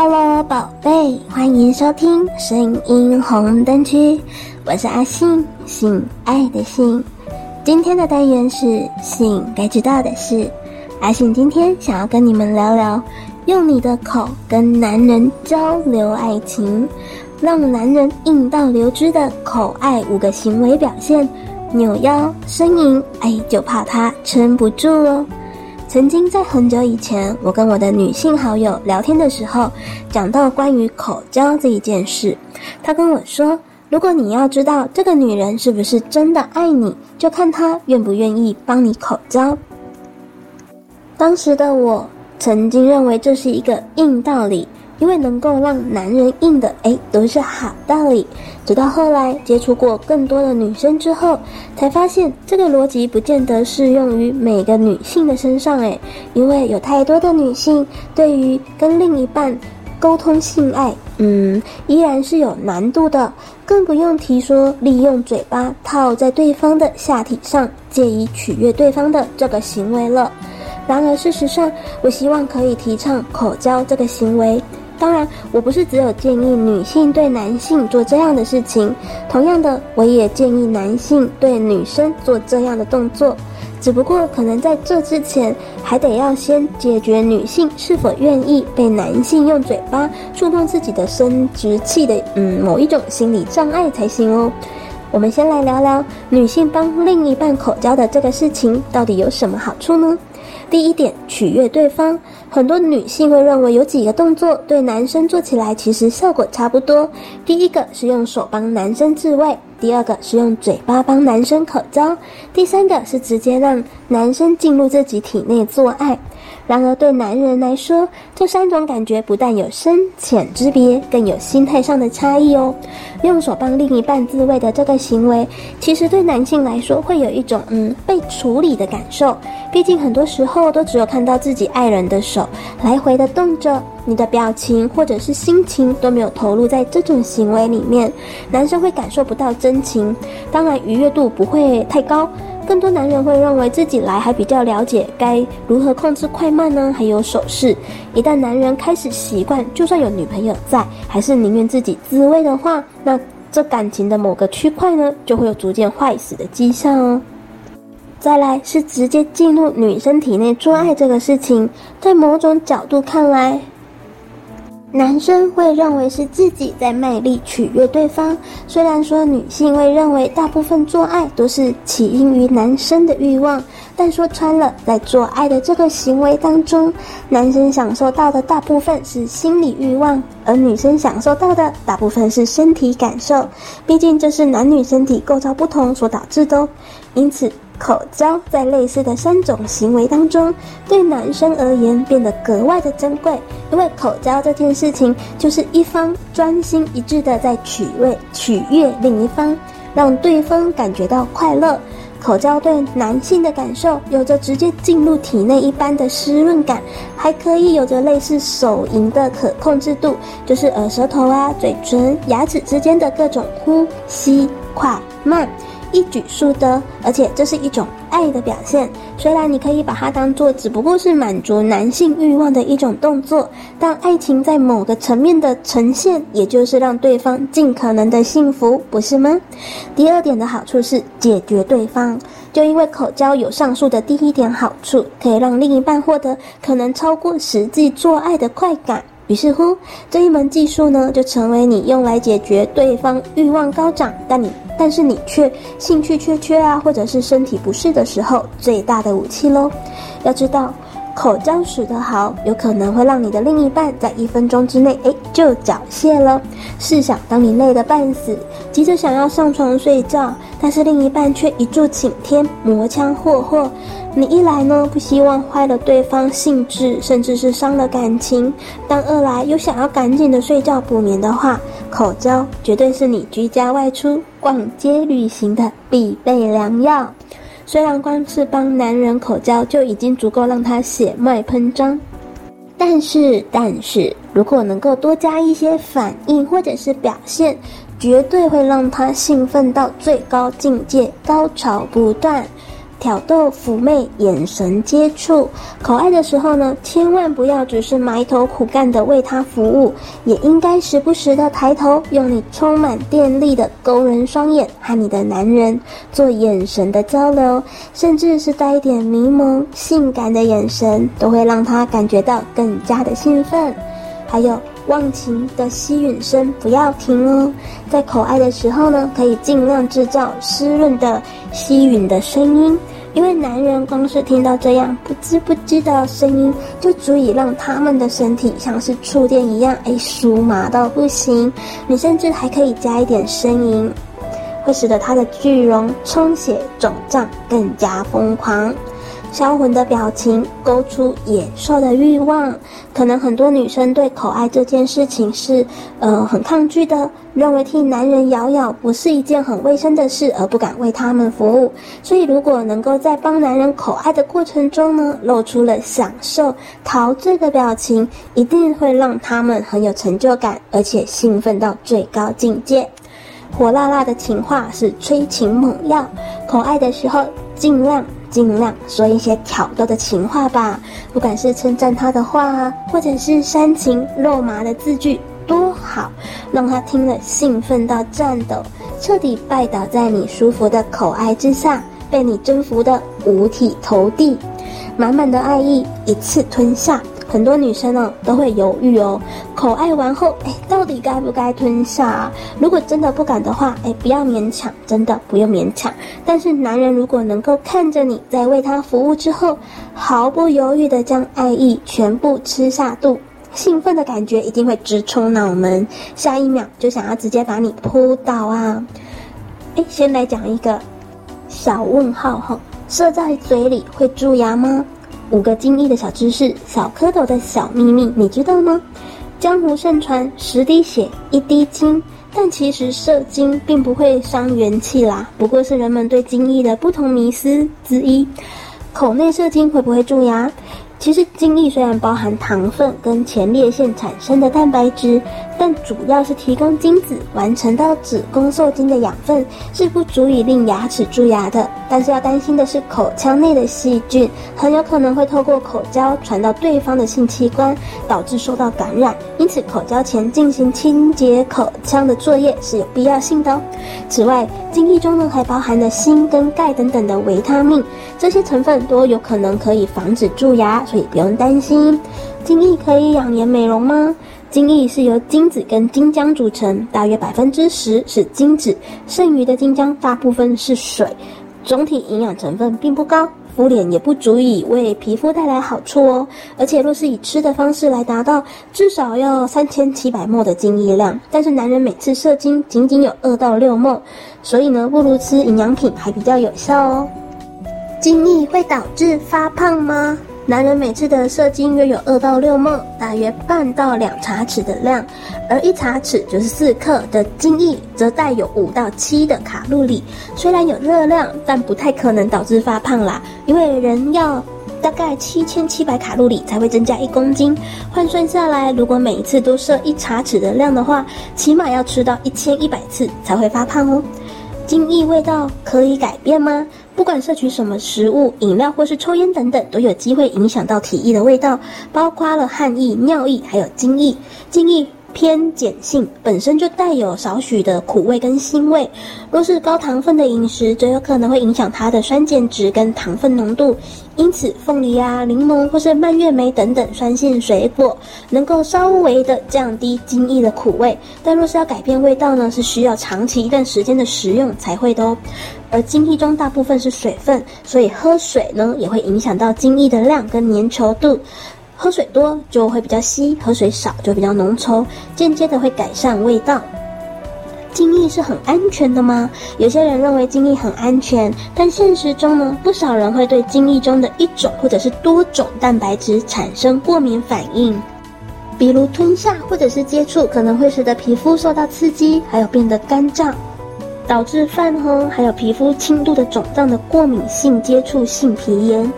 Hello，宝贝，欢迎收听声音红灯区，我是阿信，性爱的信。今天的单元是信该知道的事。阿信今天想要跟你们聊聊，用你的口跟男人交流爱情，让男人硬到流汁的口爱五个行为表现：扭腰、呻吟，哎，就怕他撑不住哦。曾经在很久以前，我跟我的女性好友聊天的时候，讲到关于口交这一件事。她跟我说，如果你要知道这个女人是不是真的爱你，就看她愿不愿意帮你口交。当时的我曾经认为这是一个硬道理。因为能够让男人硬的，哎，都是好道理。直到后来接触过更多的女生之后，才发现这个逻辑不见得适用于每个女性的身上，哎，因为有太多的女性对于跟另一半沟通性爱，嗯，依然是有难度的，更不用提说利用嘴巴套在对方的下体上，借以取悦对方的这个行为了。然而，事实上，我希望可以提倡口交这个行为。当然，我不是只有建议女性对男性做这样的事情，同样的，我也建议男性对女生做这样的动作。只不过，可能在这之前，还得要先解决女性是否愿意被男性用嘴巴触碰自己的生殖器的嗯某一种心理障碍才行哦。我们先来聊聊女性帮另一半口交的这个事情到底有什么好处呢？第一点，取悦对方。很多女性会认为有几个动作对男生做起来其实效果差不多。第一个是用手帮男生自慰，第二个是用嘴巴帮男生口交，第三个是直接让男生进入自己体内做爱。然而，对男人来说，这三种感觉不但有深浅之别，更有心态上的差异哦。用手帮另一半自慰的这个行为，其实对男性来说会有一种嗯被处理的感受。毕竟很多时候都只有看到自己爱人的手来回的动着，你的表情或者是心情都没有投入在这种行为里面，男生会感受不到真情，当然愉悦度不会太高。更多男人会认为自己来还比较了解该如何控制快慢呢，还有手势。一旦男人开始习惯，就算有女朋友在，还是宁愿自己自慰的话，那这感情的某个区块呢，就会有逐渐坏死的迹象哦。再来是直接进入女生体内做爱这个事情，在某种角度看来。男生会认为是自己在卖力取悦对方，虽然说女性会认为大部分做爱都是起因于男生的欲望，但说穿了，在做爱的这个行为当中，男生享受到的大部分是心理欲望，而女生享受到的大部分是身体感受，毕竟这是男女身体构造不同所导致的哦，因此。口交在类似的三种行为当中，对男生而言变得格外的珍贵，因为口交这件事情就是一方专心一致的在取悦取悦另一方，让对方感觉到快乐。口交对男性的感受有着直接进入体内一般的湿润感，还可以有着类似手淫的可控制度，就是耳舌头啊、嘴唇、牙齿之间的各种呼吸快慢。一举数得，而且这是一种爱的表现。虽然你可以把它当做只不过是满足男性欲望的一种动作，但爱情在某个层面的呈现，也就是让对方尽可能的幸福，不是吗？第二点的好处是解决对方，就因为口交有上述的第一点好处，可以让另一半获得可能超过实际做爱的快感。于是乎，这一门技术呢，就成为你用来解决对方欲望高涨，但你但是你却兴趣缺缺啊，或者是身体不适的时候最大的武器喽。要知道，口交使得好，有可能会让你的另一半在一分钟之内，哎，就缴械了。试想，当你累得半死，急着想要上床睡觉，但是另一半却一柱擎天，磨枪霍霍。你一来呢，不希望坏了对方兴致，甚至是伤了感情；但二来又想要赶紧的睡觉补眠的话，口交绝对是你居家外出、逛街旅行的必备良药。虽然光是帮男人口交就已经足够让他血脉喷张，但是但是如果能够多加一些反应或者是表现，绝对会让他兴奋到最高境界，高潮不断。挑逗、妩媚、眼神接触。口爱的时候呢，千万不要只是埋头苦干的为他服务，也应该时不时的抬头，用你充满电力的勾人双眼和你的男人做眼神的交流，甚至是带一点迷蒙、性感的眼神，都会让他感觉到更加的兴奋。还有。忘情的吸吮声不要停哦，在口爱的时候呢，可以尽量制造湿润的吸吮的声音，因为男人光是听到这样不知不觉的声音，就足以让他们的身体像是触电一样，哎，酥麻到不行。你甚至还可以加一点呻吟，会使得他的巨龙充血肿胀，更加疯狂。销魂的表情勾出野兽的欲望，可能很多女生对口爱这件事情是呃很抗拒的，认为替男人咬咬不是一件很卫生的事，而不敢为他们服务。所以，如果能够在帮男人口爱的过程中呢，露出了享受、陶醉的表情，一定会让他们很有成就感，而且兴奋到最高境界。火辣辣的情话是催情猛药，口爱的时候尽量。尽量说一些挑逗的情话吧，不管是称赞他的话啊，或者是煽情肉麻的字句，多好，让他听了兴奋到颤抖，彻底拜倒在你舒服的口爱之下，被你征服的五体投地，满满的爱意一次吞下。很多女生呢都会犹豫哦，口爱完后，哎，到底该不该吞下啊？如果真的不敢的话，哎，不要勉强，真的不用勉强。但是男人如果能够看着你在为他服务之后，毫不犹豫地将爱意全部吃下肚，兴奋的感觉一定会直冲脑门，下一秒就想要直接把你扑倒啊！哎，先来讲一个小问号哈，射在嘴里会蛀牙吗？五个精液的小知识，小蝌蚪的小秘密，你知道吗？江湖盛传十滴血一滴精，但其实射精并不会伤元气啦，不过是人们对精液的不同迷思之一。口内射精会不会蛀牙？其实精液虽然包含糖分跟前列腺产生的蛋白质，但主要是提供精子完成到子宫受精的养分，是不足以令牙齿蛀牙的。但是要担心的是，口腔内的细菌很有可能会透过口交传到对方的性器官，导致受到感染。因此，口交前进行清洁口腔的作业是有必要性的哦。此外，精液中呢还包含了锌跟钙等等的维他命，这些成分都有可能可以防止蛀牙。所以不用担心，精液可以养颜美容吗？精液是由精子跟精浆组成，大约百分之十是精子，剩余的精浆大部分是水，总体营养成分并不高，敷脸也不足以为皮肤带来好处哦。而且若是以吃的方式来达到，至少要三千七百 ml 的精液量，但是男人每次射精仅仅有二到六 ml，所以呢，不如吃营养品还比较有效哦。精液会导致发胖吗？男人每次的射精约有二到六 ml，大约半到两茶匙的量，而一茶匙就是四克的精液，则带有五到七的卡路里。虽然有热量，但不太可能导致发胖啦，因为人要大概七千七百卡路里才会增加一公斤。换算下来，如果每一次都射一茶匙的量的话，起码要吃到一千一百次才会发胖哦。精液味道可以改变吗？不管摄取什么食物、饮料或是抽烟等等，都有机会影响到体液的味道，包括了汗液、尿液，还有精液。精液偏碱性，本身就带有少许的苦味跟腥味。若是高糖分的饮食，则有可能会影响它的酸碱值跟糖分浓度。因此，凤梨啊、柠檬或是蔓越莓等等酸性水果，能够稍微的降低精液的苦味。但若是要改变味道呢，是需要长期一段时间的食用才会的哦。而精液中大部分是水分，所以喝水呢也会影响到精液的量跟粘稠度。喝水多就会比较稀，喝水少就比较浓稠，间接的会改善味道。精液是很安全的吗？有些人认为精液很安全，但现实中呢，不少人会对精液中的一种或者是多种蛋白质产生过敏反应，比如吞下或者是接触，可能会使得皮肤受到刺激，还有变得干燥，导致泛红，还有皮肤轻度的肿胀的过敏性接触性皮炎。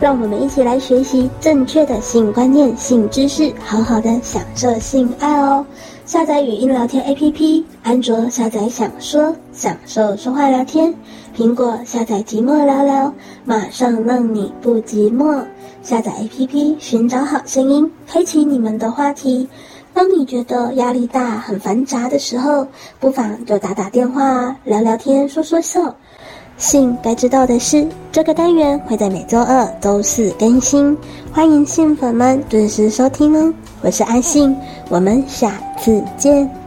让我们一起来学习正确的性观念、性知识，好好的享受性爱哦。下载语音聊天 APP，安卓下载想说，享受说话聊天；苹果下载寂寞聊聊，马上让你不寂寞。下载 APP，寻找好声音，开启你们的话题。当你觉得压力大、很繁杂的时候，不妨就打打电话、聊聊天、说说笑。信该知道的事，这个单元会在每周二、周四更新，欢迎信粉们准时收听哦。我是阿信，我们下次见。